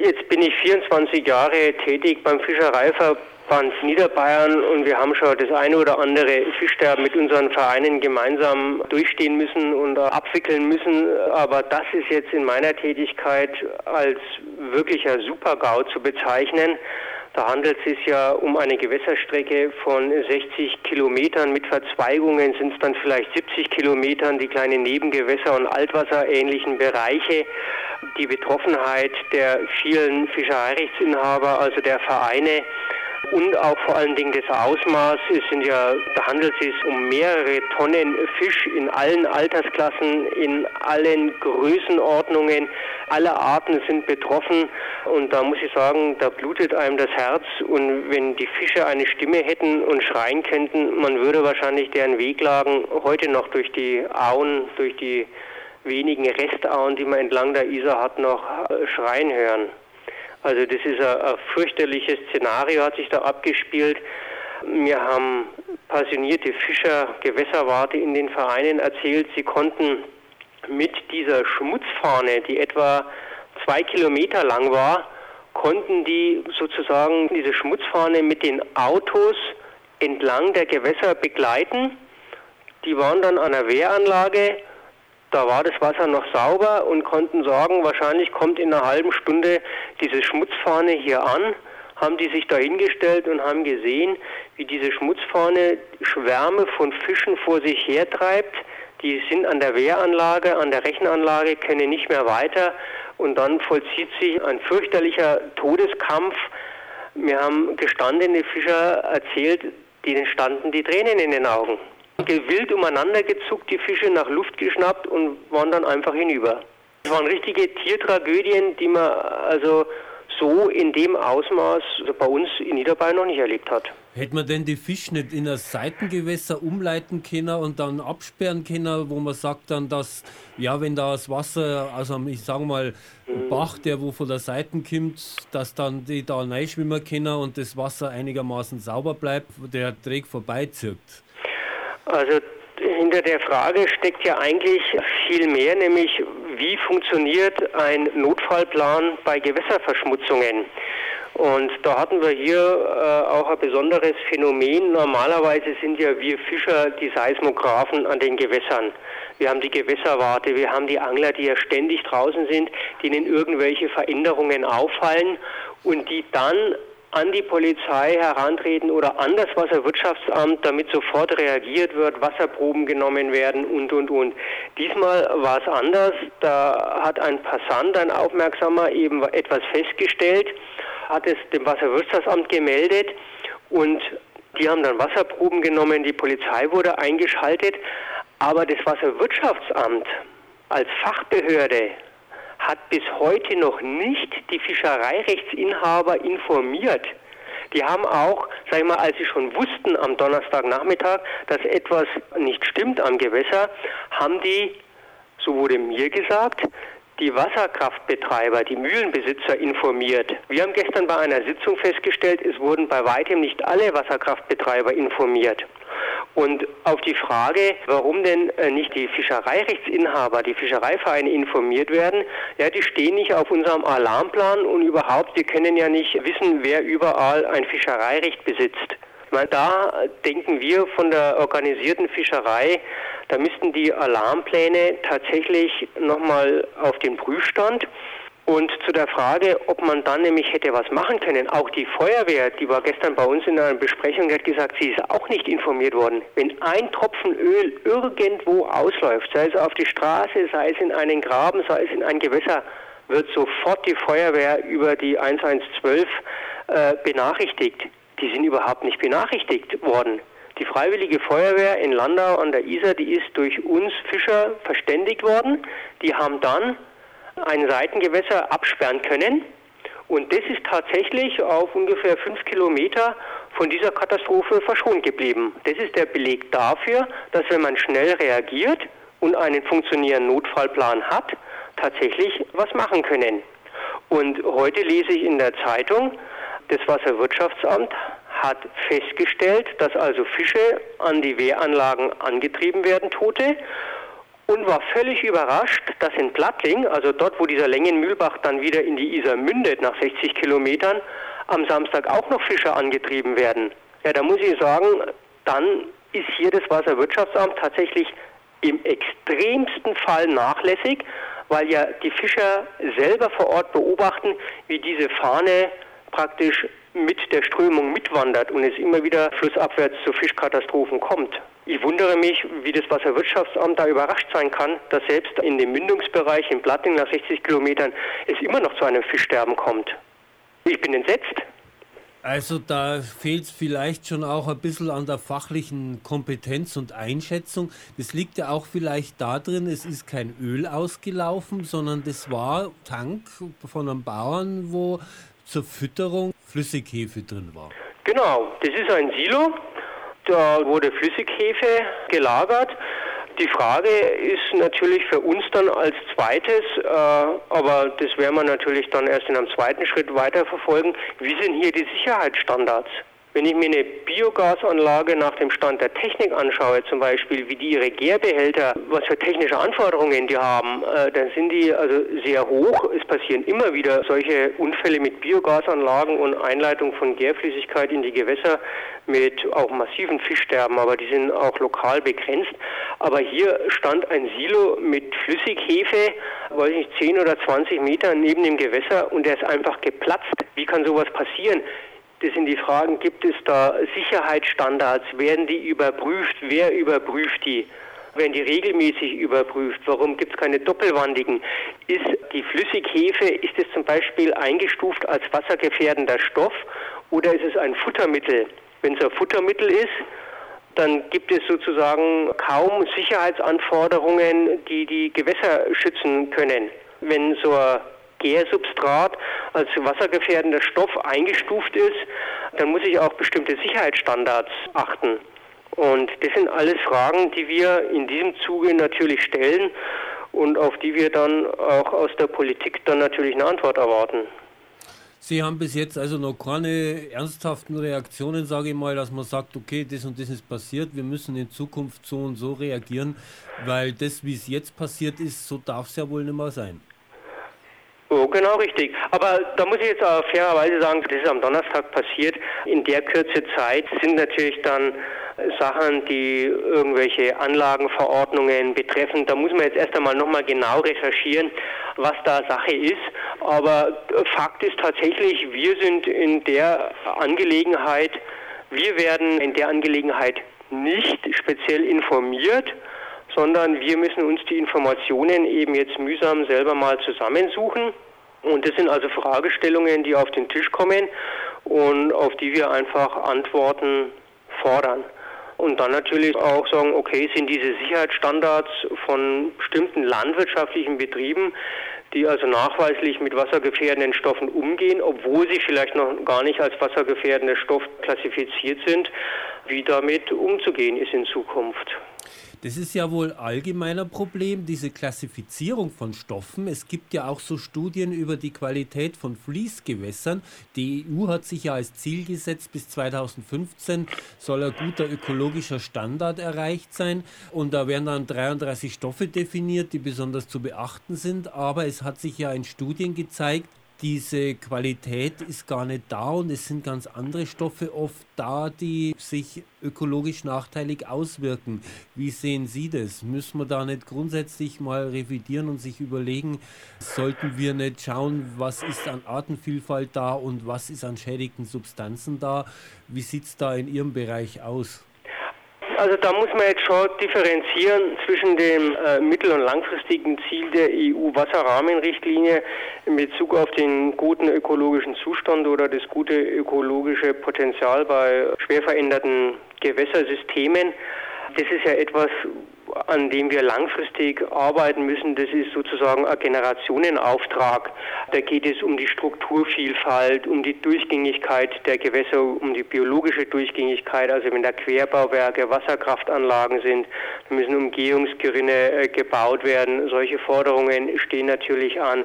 Jetzt bin ich 24 Jahre tätig beim Fischereiverband Niederbayern und wir haben schon das eine oder andere Fischsterben mit unseren Vereinen gemeinsam durchstehen müssen und abwickeln müssen. Aber das ist jetzt in meiner Tätigkeit als wirklicher Super-GAU zu bezeichnen. Da handelt es sich ja um eine Gewässerstrecke von 60 Kilometern. Mit Verzweigungen sind es dann vielleicht 70 Kilometern, die kleinen Nebengewässer und Altwasserähnlichen Bereiche. Die Betroffenheit der vielen Fischereirechtsinhaber, also der Vereine, und auch vor allen Dingen das Ausmaß. Es sind ja, da handelt es sich um mehrere Tonnen Fisch in allen Altersklassen, in allen Größenordnungen. Alle Arten sind betroffen und da muss ich sagen, da blutet einem das Herz und wenn die Fische eine Stimme hätten und schreien könnten, man würde wahrscheinlich deren Weglagen heute noch durch die Auen, durch die wenigen Restauen, die man entlang der Isar hat, noch schreien hören. Also das ist ein, ein fürchterliches Szenario, hat sich da abgespielt. Wir haben passionierte Fischer, Gewässerwarte in den Vereinen erzählt, sie konnten mit dieser Schmutzfahne, die etwa zwei Kilometer lang war, konnten die sozusagen diese Schmutzfahne mit den Autos entlang der Gewässer begleiten. Die waren dann an der Wehranlage da war das Wasser noch sauber und konnten sagen, wahrscheinlich kommt in einer halben Stunde diese Schmutzfahne hier an. Haben die sich dahingestellt und haben gesehen, wie diese Schmutzfahne Schwärme von Fischen vor sich hertreibt. Die sind an der Wehranlage, an der Rechenanlage, können nicht mehr weiter. Und dann vollzieht sich ein fürchterlicher Todeskampf. Mir haben gestandene Fischer erzählt, denen standen die Tränen in den Augen wild umeinander gezuckt, die Fische nach Luft geschnappt und waren dann einfach hinüber. Das waren richtige Tiertragödien, die man also so in dem Ausmaß bei uns in Niederbayern noch nicht erlebt hat. Hätte man denn die Fische nicht in ein Seitengewässer umleiten können und dann absperren können, wo man sagt dann, dass, ja, wenn da das Wasser, also ich sage mal, mhm. Bach, der wo von der Seite kommt, dass dann die da reinschwimmen können und das Wasser einigermaßen sauber bleibt, der Träg vorbeizieht? Also hinter der Frage steckt ja eigentlich viel mehr, nämlich wie funktioniert ein Notfallplan bei Gewässerverschmutzungen. Und da hatten wir hier äh, auch ein besonderes Phänomen. Normalerweise sind ja wir Fischer die Seismographen an den Gewässern. Wir haben die Gewässerwarte, wir haben die Angler, die ja ständig draußen sind, denen irgendwelche Veränderungen auffallen und die dann an die Polizei herantreten oder an das Wasserwirtschaftsamt, damit sofort reagiert wird, Wasserproben genommen werden und, und, und. Diesmal war es anders. Da hat ein Passant, ein Aufmerksamer, eben etwas festgestellt, hat es dem Wasserwirtschaftsamt gemeldet und die haben dann Wasserproben genommen, die Polizei wurde eingeschaltet, aber das Wasserwirtschaftsamt als Fachbehörde hat bis heute noch nicht die Fischereirechtsinhaber informiert. Die haben auch, sag ich mal, als sie schon wussten am Donnerstagnachmittag, dass etwas nicht stimmt am Gewässer, haben die, so wurde mir gesagt, die Wasserkraftbetreiber, die Mühlenbesitzer informiert. Wir haben gestern bei einer Sitzung festgestellt, es wurden bei weitem nicht alle Wasserkraftbetreiber informiert. Und auf die Frage, warum denn äh, nicht die Fischereirechtsinhaber, die Fischereivereine informiert werden, ja, die stehen nicht auf unserem Alarmplan und überhaupt, wir können ja nicht wissen, wer überall ein Fischereirecht besitzt. Meine, da denken wir von der organisierten Fischerei, da müssten die Alarmpläne tatsächlich nochmal auf den Prüfstand und zu der Frage, ob man dann nämlich hätte was machen können, auch die Feuerwehr, die war gestern bei uns in einer Besprechung, hat gesagt, sie ist auch nicht informiert worden. Wenn ein Tropfen Öl irgendwo ausläuft, sei es auf die Straße, sei es in einen Graben, sei es in ein Gewässer, wird sofort die Feuerwehr über die 1112 äh, benachrichtigt. Die sind überhaupt nicht benachrichtigt worden. Die Freiwillige Feuerwehr in Landau an der Isar, die ist durch uns Fischer verständigt worden. Die haben dann ein Seitengewässer absperren können. Und das ist tatsächlich auf ungefähr fünf Kilometer von dieser Katastrophe verschont geblieben. Das ist der Beleg dafür, dass wenn man schnell reagiert und einen funktionierenden Notfallplan hat, tatsächlich was machen können. Und heute lese ich in der Zeitung, das Wasserwirtschaftsamt hat festgestellt, dass also Fische an die Wehranlagen angetrieben werden, tote, und war völlig überrascht, dass in Plattling, also dort, wo dieser Längenmühlbach dann wieder in die Isar mündet, nach 60 Kilometern, am Samstag auch noch Fischer angetrieben werden. Ja, da muss ich sagen, dann ist hier das Wasserwirtschaftsamt tatsächlich im extremsten Fall nachlässig, weil ja die Fischer selber vor Ort beobachten, wie diese Fahne praktisch mit der Strömung mitwandert und es immer wieder flussabwärts zu Fischkatastrophen kommt. Ich wundere mich, wie das Wasserwirtschaftsamt da überrascht sein kann, dass selbst in dem Mündungsbereich in Platting nach 60 Kilometern es immer noch zu einem Fischsterben kommt. Ich bin entsetzt. Also da fehlt es vielleicht schon auch ein bisschen an der fachlichen Kompetenz und Einschätzung. Das liegt ja auch vielleicht darin, es ist kein Öl ausgelaufen, sondern das war Tank von einem Bauern, wo zur Fütterung Flüssighefe drin war. Genau, das ist ein Silo. Da wurde Flüssighefe gelagert. Die Frage ist natürlich für uns dann als zweites, äh, aber das werden wir natürlich dann erst in einem zweiten Schritt weiterverfolgen, wie sind hier die Sicherheitsstandards? Wenn ich mir eine Biogasanlage nach dem Stand der Technik anschaue, zum Beispiel wie die ihre Gärbehälter, was für technische Anforderungen die haben, äh, dann sind die also sehr hoch. Es passieren immer wieder solche Unfälle mit Biogasanlagen und Einleitung von Gärflüssigkeit in die Gewässer mit auch massiven Fischsterben, aber die sind auch lokal begrenzt. Aber hier stand ein Silo mit Flüssighefe, weiß nicht, 10 oder 20 Meter neben dem Gewässer und der ist einfach geplatzt. Wie kann sowas passieren? Das sind die Fragen, gibt es da Sicherheitsstandards? Werden die überprüft? Wer überprüft die? Werden die regelmäßig überprüft? Warum gibt es keine doppelwandigen? Ist die Flüssighefe, ist es zum Beispiel eingestuft als wassergefährdender Stoff oder ist es ein Futtermittel? Wenn es ein Futtermittel ist, dann gibt es sozusagen kaum Sicherheitsanforderungen, die die Gewässer schützen können. Wenn so ein Gärsubstrat als wassergefährdender Stoff eingestuft ist, dann muss ich auch bestimmte Sicherheitsstandards achten. Und das sind alles Fragen, die wir in diesem Zuge natürlich stellen und auf die wir dann auch aus der Politik dann natürlich eine Antwort erwarten. Sie haben bis jetzt also noch keine ernsthaften Reaktionen, sage ich mal, dass man sagt, okay, das und das ist passiert, wir müssen in Zukunft so und so reagieren, weil das, wie es jetzt passiert ist, so darf es ja wohl nicht mehr sein. Oh, genau richtig. Aber da muss ich jetzt auch fairerweise sagen, das ist am Donnerstag passiert. In der Kürze Zeit sind natürlich dann Sachen, die irgendwelche Anlagenverordnungen betreffen. Da muss man jetzt erst einmal nochmal genau recherchieren, was da Sache ist. Aber Fakt ist tatsächlich, wir sind in der Angelegenheit, wir werden in der Angelegenheit nicht speziell informiert sondern wir müssen uns die Informationen eben jetzt mühsam selber mal zusammensuchen. Und das sind also Fragestellungen, die auf den Tisch kommen und auf die wir einfach Antworten fordern. Und dann natürlich auch sagen, okay, sind diese Sicherheitsstandards von bestimmten landwirtschaftlichen Betrieben, die also nachweislich mit wassergefährdenden Stoffen umgehen, obwohl sie vielleicht noch gar nicht als wassergefährdender Stoff klassifiziert sind, wie damit umzugehen ist in Zukunft. Das ist ja wohl allgemeiner Problem, diese Klassifizierung von Stoffen. Es gibt ja auch so Studien über die Qualität von Fließgewässern. Die EU hat sich ja als Ziel gesetzt, bis 2015 soll ein guter ökologischer Standard erreicht sein. Und da werden dann 33 Stoffe definiert, die besonders zu beachten sind. Aber es hat sich ja in Studien gezeigt, diese Qualität ist gar nicht da und es sind ganz andere Stoffe oft da, die sich ökologisch nachteilig auswirken. Wie sehen Sie das? Müssen wir da nicht grundsätzlich mal revidieren und sich überlegen, sollten wir nicht schauen, was ist an Artenvielfalt da und was ist an schädigten Substanzen da? Wie sieht es da in Ihrem Bereich aus? Also da muss man jetzt schon differenzieren zwischen dem äh, mittel- und langfristigen Ziel der EU-Wasserrahmenrichtlinie in Bezug auf den guten ökologischen Zustand oder das gute ökologische Potenzial bei schwer veränderten Gewässersystemen. Das ist ja etwas, an dem wir langfristig arbeiten müssen, das ist sozusagen ein Generationenauftrag. Da geht es um die Strukturvielfalt, um die Durchgängigkeit der Gewässer, um die biologische Durchgängigkeit. Also wenn da Querbauwerke, Wasserkraftanlagen sind, müssen Umgehungsgerinne äh, gebaut werden. Solche Forderungen stehen natürlich an.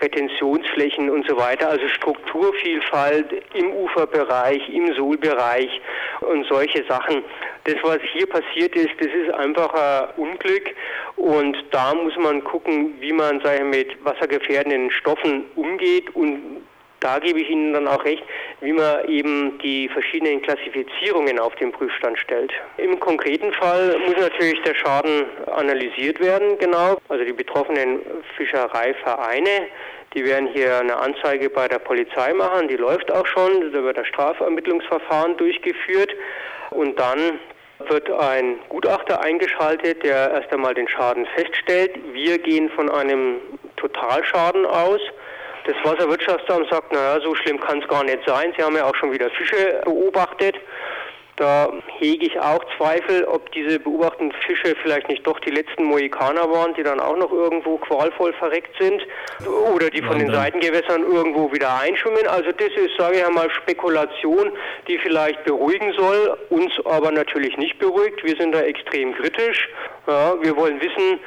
Retentionsflächen und so weiter. Also Strukturvielfalt im Uferbereich, im Sohlbereich und solche Sachen. Das, was hier passiert ist, das ist einfach ein Unglück. Und da muss man gucken, wie man ich, mit wassergefährdenden Stoffen umgeht. Und da gebe ich Ihnen dann auch recht, wie man eben die verschiedenen Klassifizierungen auf den Prüfstand stellt. Im konkreten Fall muss natürlich der Schaden analysiert werden, genau. Also die betroffenen Fischereivereine, die werden hier eine Anzeige bei der Polizei machen, die läuft auch schon, da wird das Strafermittlungsverfahren durchgeführt. Und dann wird ein Gutachter eingeschaltet, der erst einmal den Schaden feststellt. Wir gehen von einem Totalschaden aus. Das Wasserwirtschaftsamt sagt, naja, so schlimm kann es gar nicht sein. Sie haben ja auch schon wieder Fische beobachtet. Da hege ich auch Zweifel, ob diese beobachteten Fische vielleicht nicht doch die letzten Mohikaner waren, die dann auch noch irgendwo qualvoll verreckt sind oder die von den Seitengewässern irgendwo wieder einschwimmen. Also das ist, sage ich einmal, Spekulation, die vielleicht beruhigen soll, uns aber natürlich nicht beruhigt. Wir sind da extrem kritisch. Ja, wir wollen wissen,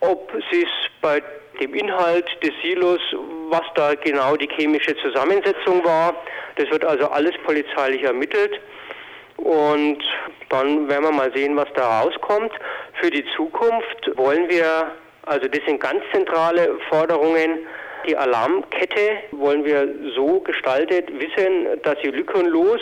ob es bei dem Inhalt des Silos, was da genau die chemische Zusammensetzung war. Das wird also alles polizeilich ermittelt. Und dann werden wir mal sehen, was da rauskommt. Für die Zukunft wollen wir, also das sind ganz zentrale Forderungen, die Alarmkette wollen wir so gestaltet wissen, dass sie lückenlos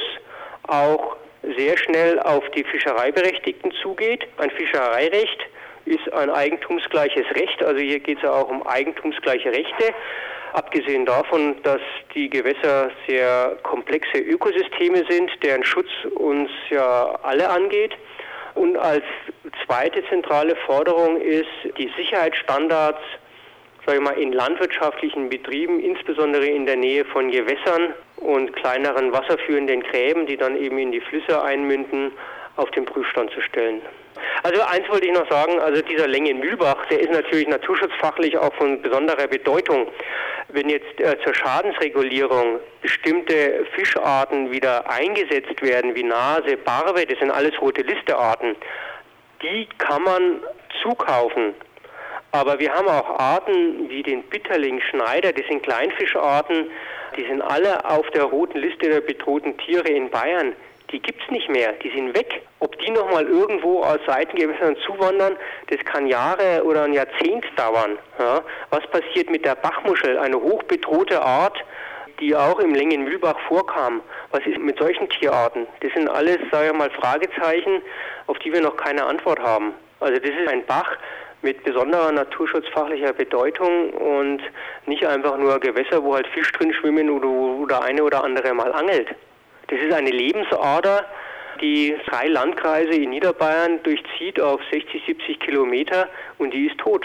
auch sehr schnell auf die Fischereiberechtigten zugeht. Ein Fischereirecht ist ein eigentumsgleiches Recht. Also hier geht es ja auch um eigentumsgleiche Rechte. Abgesehen davon, dass die Gewässer sehr komplexe Ökosysteme sind, deren Schutz uns ja alle angeht. Und als zweite zentrale Forderung ist die Sicherheitsstandards ich mal, in landwirtschaftlichen Betrieben, insbesondere in der Nähe von Gewässern und kleineren wasserführenden Gräben, die dann eben in die Flüsse einmünden, auf den Prüfstand zu stellen. Also eins wollte ich noch sagen, also dieser Längen-Mühlbach, der ist natürlich naturschutzfachlich auch von besonderer Bedeutung. Wenn jetzt äh, zur Schadensregulierung bestimmte Fischarten wieder eingesetzt werden, wie Nase, Barbe, das sind alles rote Listearten, die kann man zukaufen. Aber wir haben auch Arten wie den Bitterling, Schneider, das sind Kleinfischarten, die sind alle auf der roten Liste der bedrohten Tiere in Bayern die gibt es nicht mehr, die sind weg. Ob die nochmal irgendwo aus Seitengewässern zuwandern, das kann Jahre oder ein Jahrzehnt dauern. Ja. Was passiert mit der Bachmuschel, eine hochbedrohte Art, die auch im Längenmühlbach vorkam? Was ist mit solchen Tierarten? Das sind alles, sage ich mal, Fragezeichen, auf die wir noch keine Antwort haben. Also das ist ein Bach, mit besonderer naturschutzfachlicher Bedeutung und nicht einfach nur Gewässer, wo halt Fisch drin schwimmen oder wo der eine oder andere mal angelt. Das ist eine Lebensader, die drei Landkreise in Niederbayern durchzieht auf 60, 70 Kilometer und die ist tot.